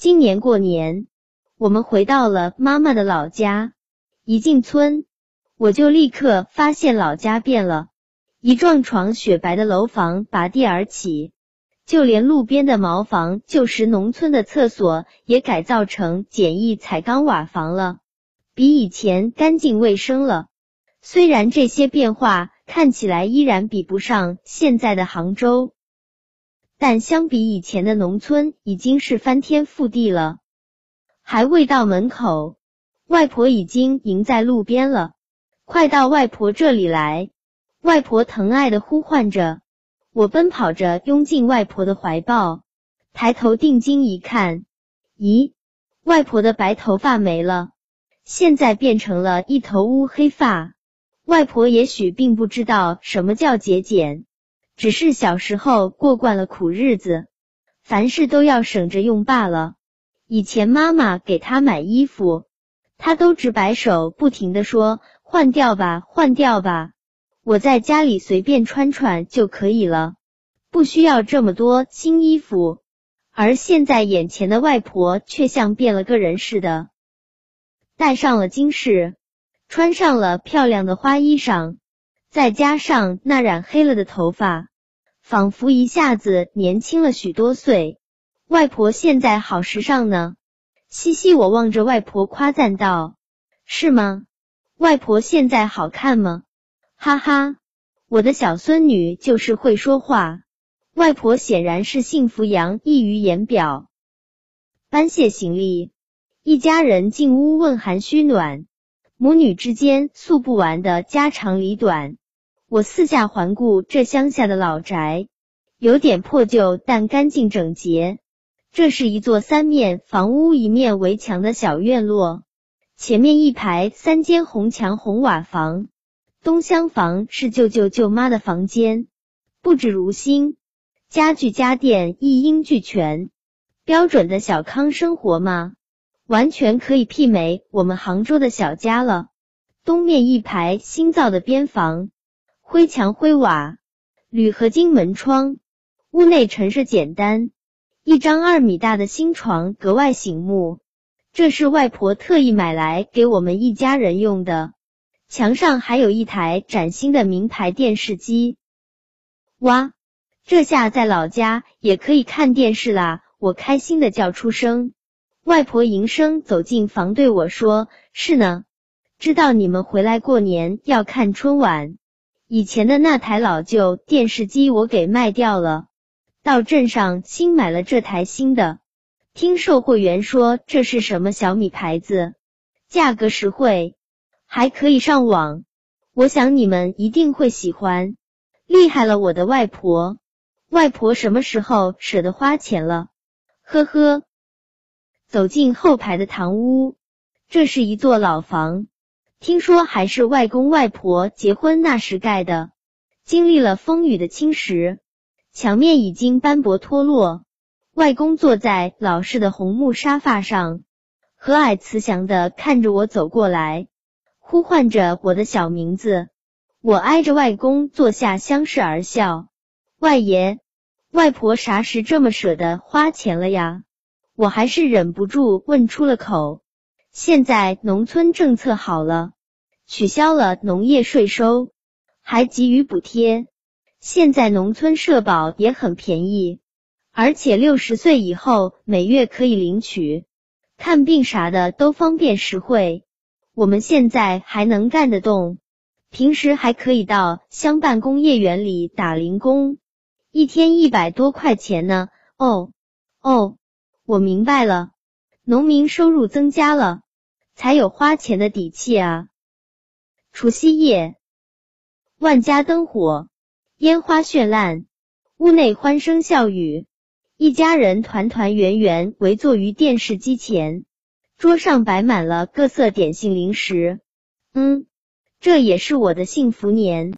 今年过年，我们回到了妈妈的老家。一进村，我就立刻发现老家变了，一幢幢雪白的楼房拔地而起，就连路边的茅房、旧时农村的厕所也改造成简易彩钢瓦房了，比以前干净卫生了。虽然这些变化看起来依然比不上现在的杭州。但相比以前的农村，已经是翻天覆地了。还未到门口，外婆已经迎在路边了。快到外婆这里来！外婆疼爱的呼唤着。我奔跑着拥进外婆的怀抱，抬头定睛一看，咦，外婆的白头发没了，现在变成了一头乌黑发。外婆也许并不知道什么叫节俭。只是小时候过惯了苦日子，凡事都要省着用罢了。以前妈妈给他买衣服，他都直摆手，不停的说：“换掉吧，换掉吧，我在家里随便穿穿就可以了，不需要这么多新衣服。”而现在眼前的外婆却像变了个人似的，戴上了金饰，穿上了漂亮的花衣裳，再加上那染黑了的头发。仿佛一下子年轻了许多岁，外婆现在好时尚呢。嘻嘻，我望着外婆夸赞道：“是吗？外婆现在好看吗？”哈哈，我的小孙女就是会说话。外婆显然是幸福洋溢于言表。搬卸行李，一家人进屋问寒虚暖，母女之间诉不完的家长里短。我四下环顾这乡下的老宅，有点破旧，但干净整洁。这是一座三面房屋、一面围墙的小院落，前面一排三间红墙红瓦房。东厢房是舅舅舅妈的房间，布置如新，家具家电一应俱全，标准的小康生活嘛，完全可以媲美我们杭州的小家了。东面一排新造的边房。灰墙灰瓦，铝合金门窗，屋内陈设简单，一张二米大的新床格外醒目。这是外婆特意买来给我们一家人用的。墙上还有一台崭新的名牌电视机。哇，这下在老家也可以看电视啦！我开心的叫出声。外婆迎声走进房，对我说：“是呢，知道你们回来过年要看春晚。”以前的那台老旧电视机我给卖掉了，到镇上新买了这台新的。听售货员说这是什么小米牌子，价格实惠，还可以上网。我想你们一定会喜欢。厉害了，我的外婆！外婆什么时候舍得花钱了？呵呵。走进后排的堂屋，这是一座老房。听说还是外公外婆结婚那时盖的，经历了风雨的侵蚀，墙面已经斑驳脱落。外公坐在老式的红木沙发上，和蔼慈祥的看着我走过来，呼唤着我的小名字。我挨着外公坐下，相视而笑。外爷，外婆啥时这么舍得花钱了呀？我还是忍不住问出了口。现在农村政策好了，取消了农业税收，还给予补贴。现在农村社保也很便宜，而且六十岁以后每月可以领取，看病啥的都方便实惠。我们现在还能干得动，平时还可以到乡办工业园里打零工，一天一百多块钱呢。哦哦，我明白了。农民收入增加了，才有花钱的底气啊！除夕夜，万家灯火，烟花绚烂，屋内欢声笑语，一家人团团圆圆围坐于电视机前，桌上摆满了各色点心零食。嗯，这也是我的幸福年。